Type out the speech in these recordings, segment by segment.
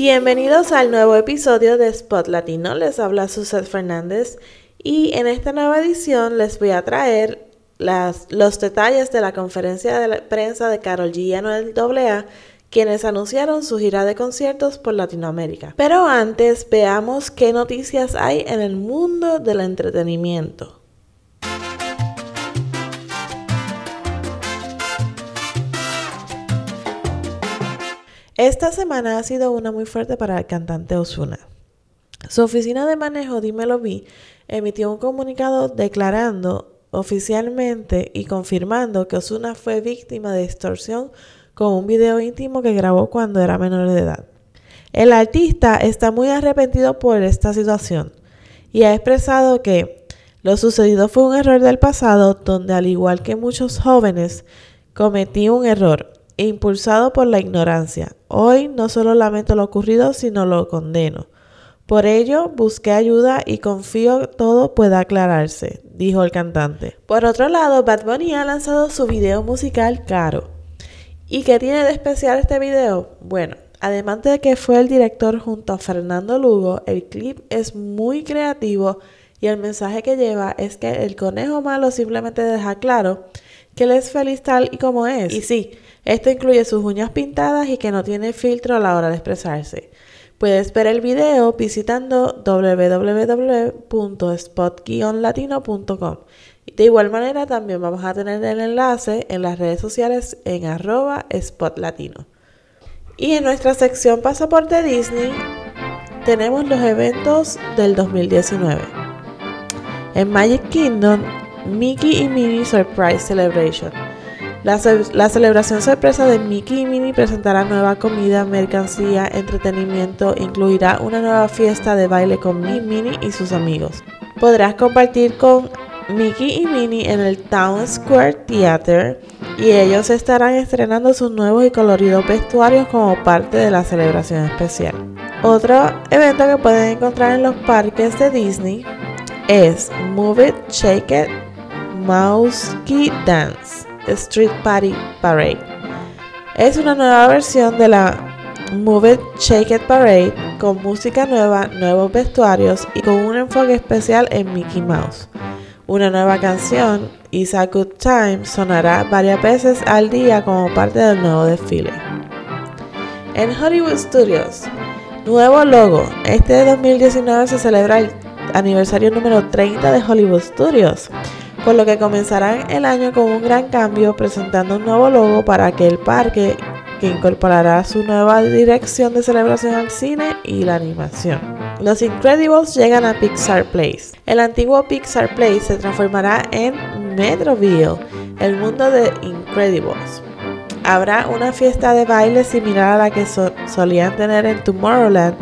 Bienvenidos al nuevo episodio de Spot Latino. Les habla Suset Fernández y en esta nueva edición les voy a traer los detalles de la conferencia de prensa de Carol G y Anuel AA quienes anunciaron su gira de conciertos por Latinoamérica. Pero antes veamos qué noticias hay en el mundo del entretenimiento. Esta semana ha sido una muy fuerte para el cantante Osuna. Su oficina de manejo, Dímelo Vi, emitió un comunicado declarando oficialmente y confirmando que Osuna fue víctima de extorsión con un video íntimo que grabó cuando era menor de edad. El artista está muy arrepentido por esta situación y ha expresado que lo sucedido fue un error del pasado donde al igual que muchos jóvenes cometí un error impulsado por la ignorancia. Hoy no solo lamento lo ocurrido, sino lo condeno. Por ello, busqué ayuda y confío todo pueda aclararse, dijo el cantante. Por otro lado, Bad Bunny ha lanzado su video musical Caro. ¿Y qué tiene de especial este video? Bueno, además de que fue el director junto a Fernando Lugo, el clip es muy creativo y el mensaje que lleva es que el conejo malo simplemente deja claro que él es feliz tal y como es. Y sí, esto incluye sus uñas pintadas y que no tiene filtro a la hora de expresarse. Puedes ver el video visitando www.spot-latino.com. De igual manera también vamos a tener el enlace en las redes sociales en arroba spotlatino. Y en nuestra sección Pasaporte Disney tenemos los eventos del 2019. En Magic Kingdom, Mickey y Minnie Surprise Celebration. La, celebración sorpresa de Mickey y Minnie presentará nueva comida, mercancía, entretenimiento, incluirá una nueva fiesta de baile con Mickey, Minnie y sus amigos. Podrás compartir con Mickey y Minnie en el Town Square Theater y ellos estarán estrenando sus nuevos y coloridos vestuarios como parte de la celebración especial. Otro evento que pueden encontrar en los parques de Disney es Move It, Shake It, Mouse Key Dance. Street Party Parade. Es una nueva versión de la Move It, Shake It Parade con música nueva, nuevos vestuarios y con un enfoque especial en Mickey Mouse. Una nueva canción, Is a Good Time, sonará varias veces al día como parte del nuevo desfile. En Hollywood Studios, nuevo logo. Este 2019 se celebra el aniversario número 30 de Hollywood Studios por lo que comenzarán el año con un gran cambio presentando un nuevo logo para aquel parque que incorporará su nueva dirección de celebración al cine y la animación. Los Incredibles llegan a Pixar Place. El antiguo Pixar Place se transformará en Metroville, el mundo de Incredibles. Habrá una fiesta de baile similar a la que solían tener en Tomorrowland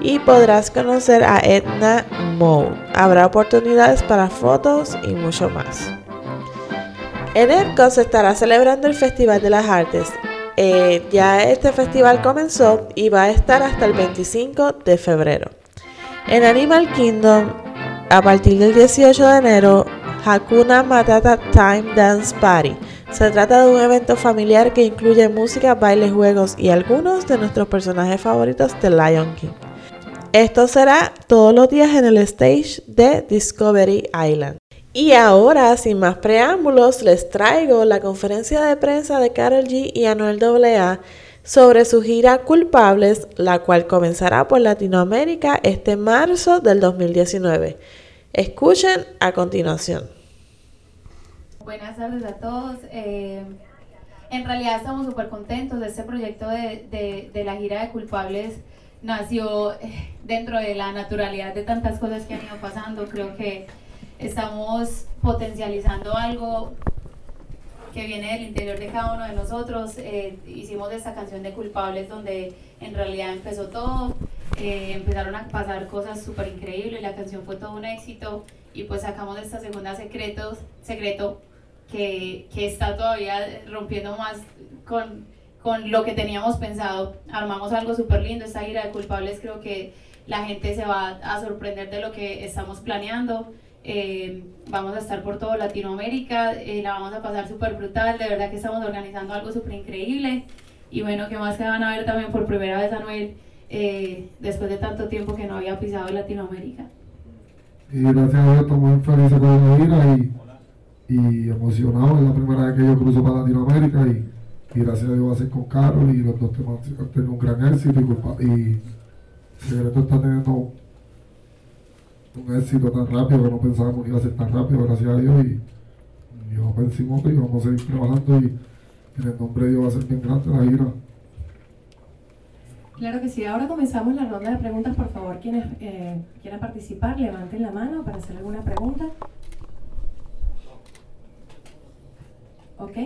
y podrás conocer a Edna Mode. Habrá oportunidades para fotos y mucho más. En ERCO se estará celebrando el Festival de las Artes. Eh, ya este festival comenzó y va a estar hasta el 25 de febrero. En Animal Kingdom, a partir del 18 de enero, Hakuna Matata Time Dance Party. Se trata de un evento familiar que incluye música, bailes, juegos y algunos de nuestros personajes favoritos de Lion King. Esto será todos los días en el stage de Discovery Island. Y ahora, sin más preámbulos, les traigo la conferencia de prensa de Carol G y Anuel AA sobre su gira Culpables, la cual comenzará por Latinoamérica este marzo del 2019. Escuchen a continuación. Buenas tardes a todos. Eh, en realidad estamos súper contentos de este proyecto de, de la gira de Culpables nació eh, dentro de la naturalidad de tantas cosas que han ido pasando. Creo que estamos potencializando algo que viene del interior de cada uno de nosotros. Eh, hicimos esta canción de Culpables donde en realidad empezó todo. Eh, empezaron a pasar cosas súper increíbles, la canción fue todo un éxito y pues sacamos esta segunda secretos, secreto que, que está todavía rompiendo más con con lo que teníamos pensado. Armamos algo súper lindo, esta gira de culpables creo que la gente se va a sorprender de lo que estamos planeando. Eh, vamos a estar por todo Latinoamérica, eh, la vamos a pasar súper brutal, de verdad que estamos organizando algo súper increíble. Y bueno, que más que van a ver también por primera vez a Noel eh, después de tanto tiempo que no había pisado Latinoamérica. Y gracias a Dios estamos felices con la gira y, y. Es la primera vez que yo cruzo para Latinoamérica y, y gracias a Dios va a ser con Carol y los dos temas han tenido un gran éxito y, y Secreto está teniendo un éxito tan rápido que no pensábamos que iba a ser tan rápido, gracias a Dios. Y, y vamos por encima y vamos a seguir trabajando y en el nombre de Dios va a ser bien grande la gira. Claro que sí. Ahora comenzamos la ronda de preguntas. Por favor, quienes eh, quieran participar, levanten la mano para hacer alguna pregunta. Ok.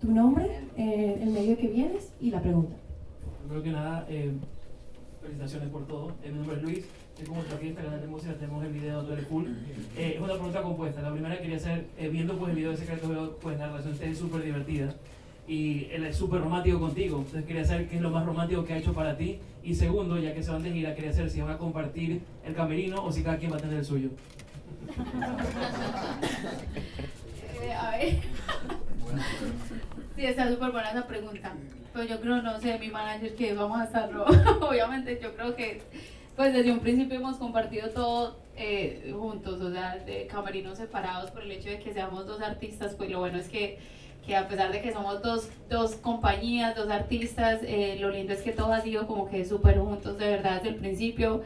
Tu nombre, eh, el medio que vienes y la pregunta. Primero que nada, eh, felicitaciones por todo. Eh, mi nombre es Luis, soy como artista, canal de música, tenemos el video eres cool. Eh, es una pregunta compuesta. La primera que quería hacer, eh, viendo pues el video de Secreto, veo pues la relación de es súper divertida y él es súper romántico contigo. Entonces quería saber qué es lo más romántico que ha hecho para ti. Y segundo, ya que se van de gira, quería saber si van a compartir el camerino o si cada quien va a tener el suyo. Eh, a ver. Sí, está súper buena esa pregunta. Pero yo creo, no sé, mi manager que vamos a estarlo. Obviamente, yo creo que, pues desde un principio hemos compartido todo eh, juntos, o sea, de camerinos separados por el hecho de que seamos dos artistas. Pues lo bueno es que, que a pesar de que somos dos, dos compañías, dos artistas, eh, lo lindo es que todo ha sido como que súper juntos, de verdad, desde el principio.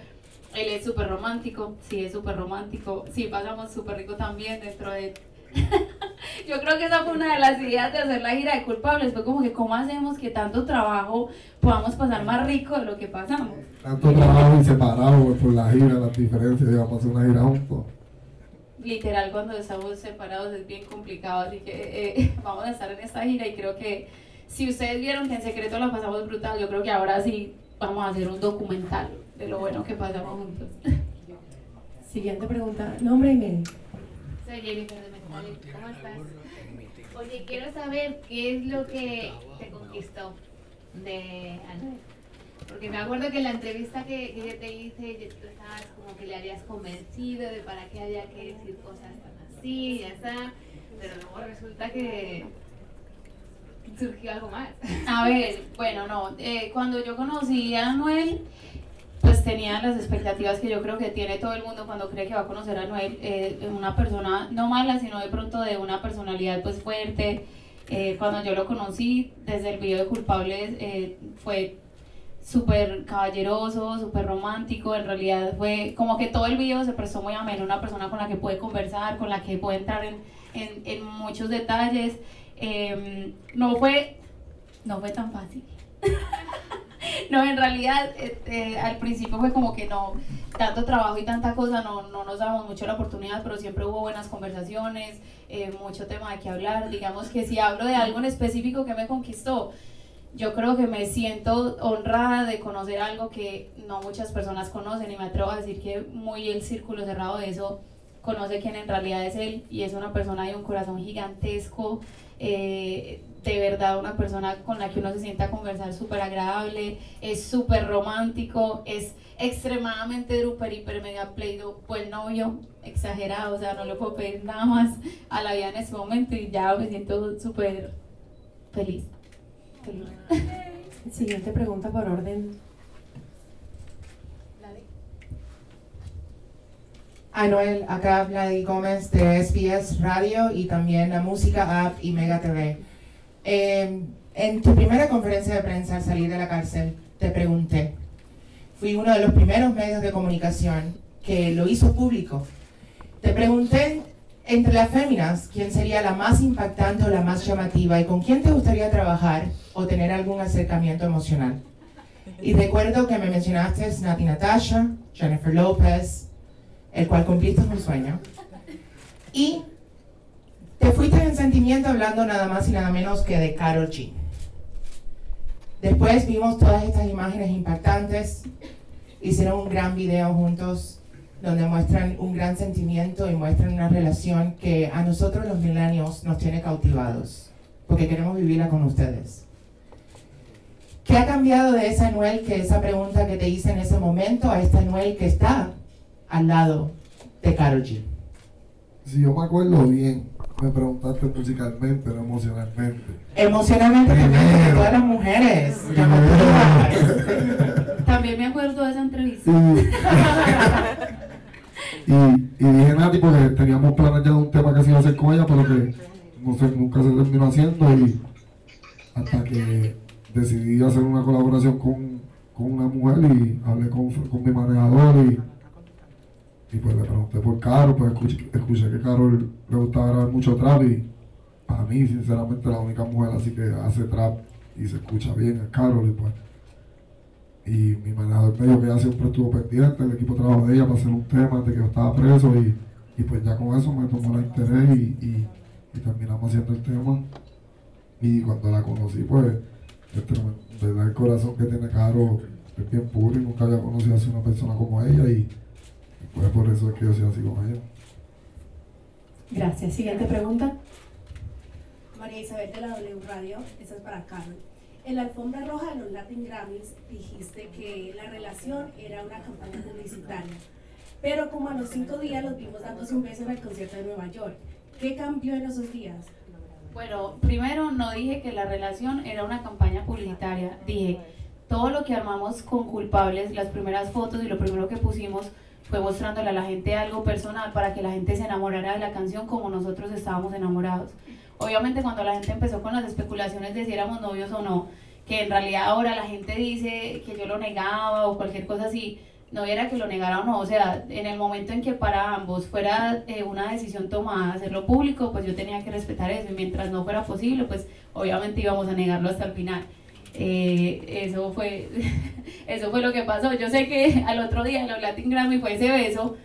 Él es súper romántico, sí, es súper romántico. Sí, pasamos súper rico también dentro de yo creo que esa fue una de las ideas de hacer la gira de culpables. Fue como que, ¿cómo hacemos que tanto trabajo podamos pasar más rico de lo que pasamos? Tanto trabajo y separado pues, por la gira, las diferencias, y vamos a hacer una gira juntos. Literal, cuando estamos separados es bien complicado. Así que eh, vamos a estar en esta gira y creo que si ustedes vieron que en secreto la pasamos brutal, yo creo que ahora sí vamos a hacer un documental de lo bueno que pasamos juntos. Siguiente pregunta. Nombre y medio. Soy Jennifer ¿Cómo estás? Oye, quiero saber qué es lo que te conquistó de Anuel. Porque me acuerdo que en la entrevista que, que yo te hice, tú estabas como que le habías convencido de para qué había que decir cosas tan así, ya está. Pero luego resulta que surgió algo más. A ver, bueno, no. eh, cuando yo conocí a Anuel, pues tenía las expectativas que yo creo que tiene todo el mundo cuando cree que va a conocer a Anuel. eh, una persona no mala, sino de pronto de una personalidad pues fuerte. Eh, cuando yo lo conocí, desde el video de Culpables, eh, fue súper caballeroso, súper romántico. En realidad fue como que todo el video se prestó muy ameno. Una persona con la que puede conversar, con la que puede entrar en, en, en muchos detalles. Eh, no fue no fue tan fácil. no, en realidad este, al principio fue como que no, tanto trabajo y tanta cosa, no, no nos dábamos mucho la oportunidad, pero siempre hubo buenas conversaciones, eh, mucho tema de qué hablar. Digamos que si hablo de algo en específico que me conquistó, yo creo que me siento honrada de conocer algo que no muchas personas conocen y me atrevo a decir que muy el círculo cerrado de eso conoce quién en realidad es él y es una persona de un corazón gigantesco, eh, de verdad una persona con la que uno se sienta a conversar súper agradable, es súper romántico, es extremadamente druper, hiper, mega pleido, buen novio, exagerado, o sea, no le puedo pedir nada más a la vida en ese momento y ya me siento súper feliz. feliz. Siguiente pregunta por orden. Anuel, acá Vladi Gómez de SBS Radio y también la Música App y Mega TV. Eh, en tu primera conferencia de prensa al salir de la cárcel, te pregunté, fui uno de los primeros medios de comunicación que lo hizo público. Te pregunté entre las féminas quién sería la más impactante o la más llamativa y con quién te gustaría trabajar o tener algún acercamiento emocional. Y recuerdo que me mencionaste Nati Natasha, Jennifer Lopez, el cual cumpliste un sueño. Y te fuiste en sentimiento hablando nada más y nada menos que de Karol G. Después vimos todas estas imágenes impactantes, hicieron un gran video juntos donde muestran un gran sentimiento y muestran una relación que a nosotros los millennials nos tiene cautivados, porque queremos vivirla con ustedes. ¿Qué ha cambiado de esa Anuel que esa pregunta que te hice en ese momento a esta Anuel que está al lado de Karol G? Si yo me acuerdo bien, me preguntaste musicalmente, no emocionalmente. Emocionalmente también, todas las mujeres. También me acuerdo de esa entrevista. Y, y, dije Nati porque teníamos planes ya de un tema que se iba a hacer con ella, pero que no sé, nunca se terminó haciendo y hasta que decidí hacer una colaboración con, con una mujer y hablé con, con mi manejador y, y, pues le pregunté por Carol, pues escuché, escuché que Carol le gustaba grabar mucho trap y para mí sinceramente la única mujer así que hace trap y se escucha bien es Carol y pues. Y mi manejador me dijo que ella siempre estuvo pendiente, el equipo de trabajo de ella para hacer un tema de que yo estaba preso y, y pues ya con eso me tomó el interés y, y, terminamos haciendo el tema. Y cuando la conocí pues este, verdad el corazón que tiene Caro es bien puro y nunca había conocido así una persona como ella y, y pues por eso es que yo soy así con ella. Gracias. Siguiente pregunta. María Isabel de la W Radio, esa es para Carol. En la alfombra roja de los Latin Grammys dijiste que la relación era una campaña publicitaria, pero como a los cinco días los vimos dándose un beso en el concierto de Nueva York. ¿Qué cambió en esos días? Bueno, primero no dije que la relación era una campaña publicitaria, dije todo lo que armamos con culpables, las primeras fotos y lo primero que pusimos fue mostrándole a la gente algo personal para que la gente se enamorara de la canción como nosotros estábamos enamorados. Obviamente cuando la gente empezó con las especulaciones de si éramos novios o no, que en realidad ahora la gente dice que yo lo negaba o cualquier cosa así, no era que lo negara o no, o sea, en el momento en que para ambos fuera eh, una decisión tomada hacerlo público, pues yo tenía que respetar eso y mientras no fuera posible, pues obviamente íbamos a negarlo hasta el final. Eh, eso fue eso fue lo que pasó. Yo sé que al otro día en los Latin Grammy fue ese beso,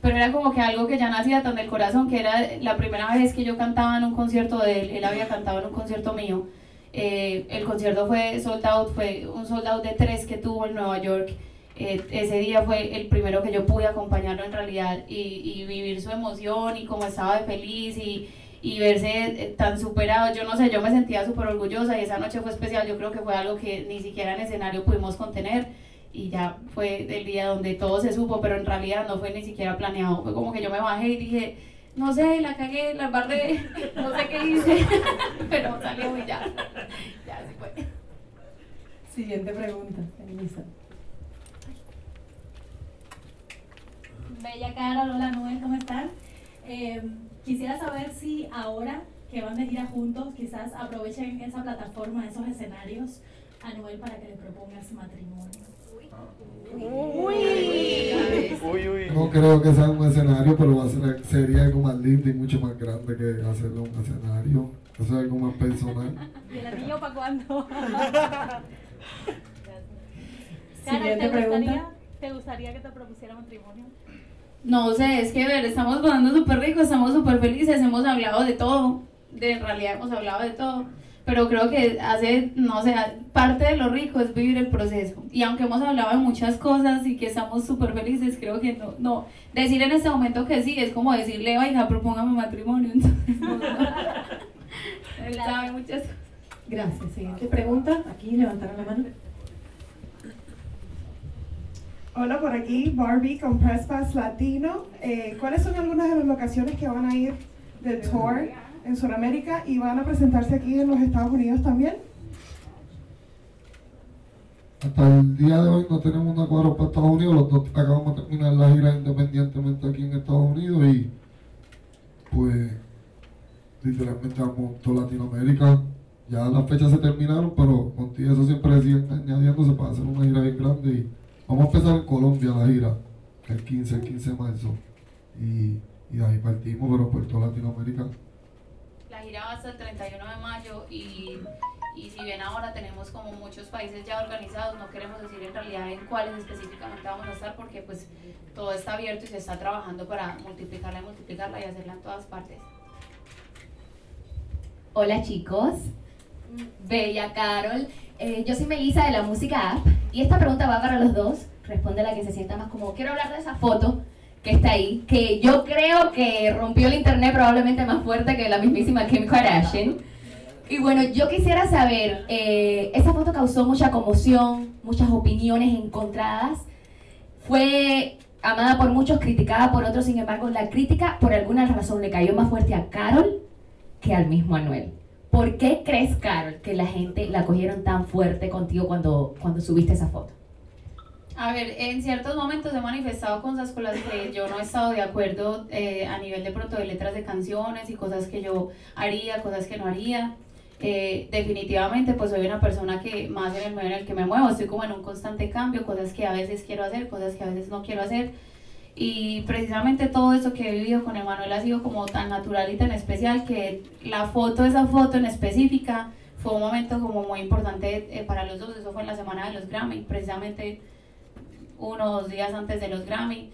pero era como que algo que ya nacía tan del corazón, que era la primera vez que yo cantaba en un concierto de él, él había cantado en un concierto mío. Eh, el concierto fue sold out, fue un sold out de tres que tuvo en Nueva York. Eh, ese día fue el primero que yo pude acompañarlo en realidad y, vivir su emoción y cómo estaba feliz y, y verse eh, tan superado. Yo no sé, yo me sentía súper orgullosa y esa noche fue especial. Yo creo que fue algo que ni siquiera en escenario pudimos contener y ya fue el día donde todo se supo, pero en realidad no fue ni siquiera planeado. Fue como que yo me bajé y dije, no sé, la cagué, la embarré, no sé qué hice, pero salió y ya, ya se fue. Siguiente pregunta, Elisa. Bella Cara, hola Noel, ¿cómo están? Eh, quisiera saber si ahora que van de gira juntos, quizás aprovechen esa plataforma, esos escenarios a Noel para que le propongas matrimonio. No creo que sea un escenario, pero va a ser, sería algo más lindo y mucho más grande que hacerlo un escenario. Eso es algo más personal. ¿Y el anillo para cuándo? Cara, Siguiente ¿te pregunta. gustaría, ¿te gustaría que te propusiera matrimonio? No sé, es que ver, estamos pasando súper rico, estamos súper felices, hemos hablado de todo, de, en realidad hemos hablado de todo, pero creo que hace, no sé, parte de lo rico es vivir el proceso. Y aunque hemos hablado de muchas cosas y que estamos súper felices, creo que no, no, decir en este momento que sí es como decirle, oiga, propóngame matrimonio, entonces no, no. Muchas cosas. Gracias. Siguiente pregunta. Aquí levantaron la mano. Hola, por aquí Barbie con Press Latino. Eh, ¿Cuáles son algunas de las locaciones que van a ir del tour en Sudamérica y van a presentarse aquí en los Estados Unidos también? Hasta el día de hoy no tenemos un acuerdo para Estados Unidos, los dos acabamos de terminar la gira independientemente aquí en Estados Unidos y pues literalmente vamos toda Latinoamérica. Ya las fechas se terminaron, pero contigo eso siempre siguen añadiéndose para hacer una gira bien grande y vamos a empezar en Colombia la gira, el 15, el 15 de marzo y, y de ahí partimos, pero por toda Latinoamérica. La gira va hasta el 31 de mayo y, y si bien ahora tenemos como muchos países ya organizados, no queremos decir en realidad en cuáles específicamente vamos a estar porque pues todo está abierto y se está trabajando para multiplicarla y multiplicarla y hacerla en todas partes. Hola chicos, Bella Carol. Eh, yo soy Melissa de la Música App y esta pregunta va para los dos. Responde la que se sienta más como. Quiero hablar de esa foto que está ahí, que yo creo que rompió el internet probablemente más fuerte que la mismísima Kim Kardashian. Y bueno, yo quisiera saber, eh, esa foto causó mucha conmoción, muchas opiniones encontradas. Fue amada por muchos, criticada por otros, sin embargo, la crítica por alguna razón le cayó más fuerte a Carol que al mismo Anuel. ¿Por qué crees, Carol, que la gente la cogieron tan fuerte contigo cuando, cuando subiste esa foto? A ver, en ciertos momentos he manifestado cosas con las que yo no he estado de acuerdo eh, a nivel de pronto de letras de canciones y cosas que yo haría, cosas que no haría. Eh, definitivamente pues soy una persona que más en el medio en el que me muevo, estoy como en un constante cambio, cosas que a veces quiero hacer, cosas que a veces no quiero hacer. Y precisamente todo eso que he vivido con Emanuel ha sido como tan natural y tan especial que la foto, esa foto en específica, fue un momento como muy importante eh, para los dos. Eso fue en la semana de los Grammy, precisamente uno o dos días antes de los Grammy.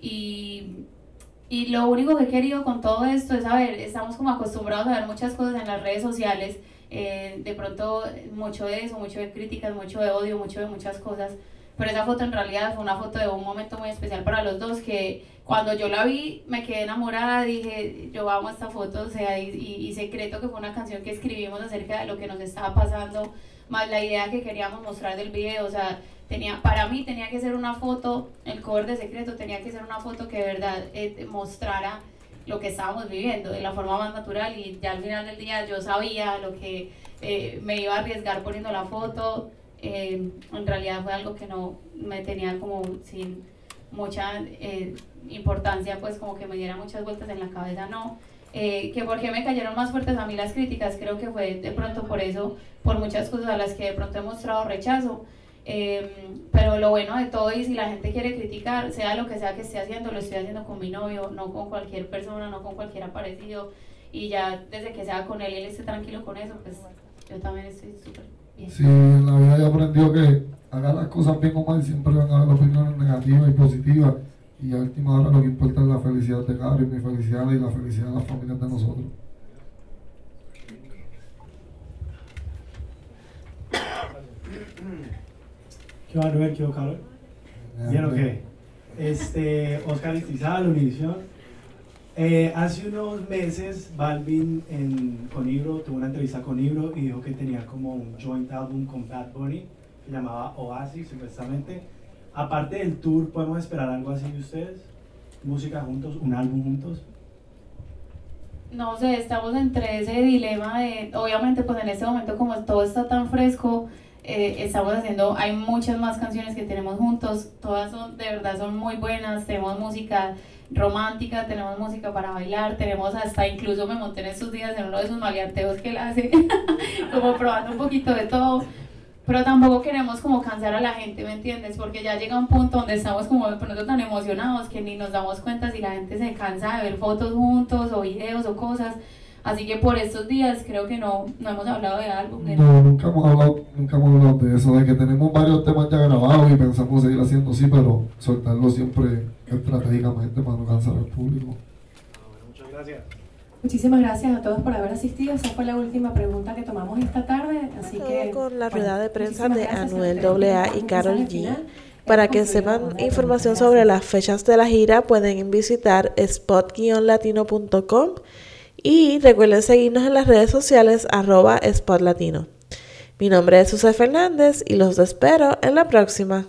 Y, y lo único que he querido con todo esto es, a ver, estamos como acostumbrados a ver muchas cosas en las redes sociales, eh, de pronto mucho de eso, mucho de críticas, mucho de odio, mucho de muchas cosas. Pero esa foto en realidad fue una foto de un momento muy especial para los dos que cuando yo la vi me quedé enamorada, dije, yo amo esta foto, o sea, y, y, secreto que fue una canción que escribimos acerca de lo que nos estaba pasando, más la idea que queríamos mostrar del video, o sea, tenía, para mí tenía que ser una foto, el cover de secreto tenía que ser una foto que de verdad eh, mostrara lo que estábamos viviendo de la forma más natural y ya al final del día yo sabía lo que eh, me iba a arriesgar poniendo la foto, eh, en realidad fue algo que no me tenía como sin mucha eh, importancia, pues como que me diera muchas vueltas en la cabeza, no. Eh, que porque me cayeron más fuertes a mí las críticas, creo que fue de pronto por eso, por muchas cosas a las que de pronto he mostrado rechazo. pero lo bueno de todo y si la gente quiere criticar, sea lo que sea que esté haciendo, lo estoy haciendo con mi novio, no con cualquier persona, no con cualquier aparecido. Y ya desde que sea con él y él esté tranquilo con eso, pues yo también estoy súper Sí, en la vida he aprendido que haga las cosas bien o mal, siempre van a haber opiniones negativas y positivas. Y a última hora lo que importa es la felicidad de Gary, mi felicidad y la felicidad de las familias de nosotros. ¿Qué va, Noel? ¿Qué va, Carlos? ¿Bien o qué? Este, Oscar Istizal, Univisión. Eh, hace unos meses Balvin en, con Ibro tuvo una entrevista con Ibro y dijo que tenía como un joint album con Bad Bunny que llamaba Oasis supuestamente. Aparte del tour, ¿podemos esperar algo así de ustedes? ¿Música juntos? ¿Un álbum juntos? No sé, estamos entre ese dilema de, obviamente pues en este momento como todo está tan fresco, eh, estamos haciendo, hay muchas más canciones que tenemos juntos, todas son, de verdad son muy buenas, tenemos música romántica, tenemos música para bailar, tenemos hasta incluso me monté en estos días en uno de esos maleanteos que él hace, como probando un poquito de todo, pero tampoco queremos como cansar a la gente, ¿me entiendes? Porque ya llega un punto donde estamos como de pronto tan emocionados que ni nos damos cuenta si la gente se cansa de ver fotos juntos o videos o cosas. Así que por estos días creo que no, no hemos hablado de algo. No, nunca hemos, hablado, nunca hemos hablado de eso, de que tenemos varios temas ya grabados y pensamos seguir haciendo así, pero soltarlo siempre estratégicamente para no cansar al público. Muchas gracias. Muchísimas gracias a todos por haber asistido. Esa fue la última pregunta que tomamos esta tarde. Así que con la rueda de prensa de Anuel AA y Carol G. Para que sepan información sobre las fechas de la gira, pueden visitar spot-latino.com y recuerden seguirnos en las redes sociales arroba spotlatino. Mi nombre es Susana Fernández y los espero en la próxima.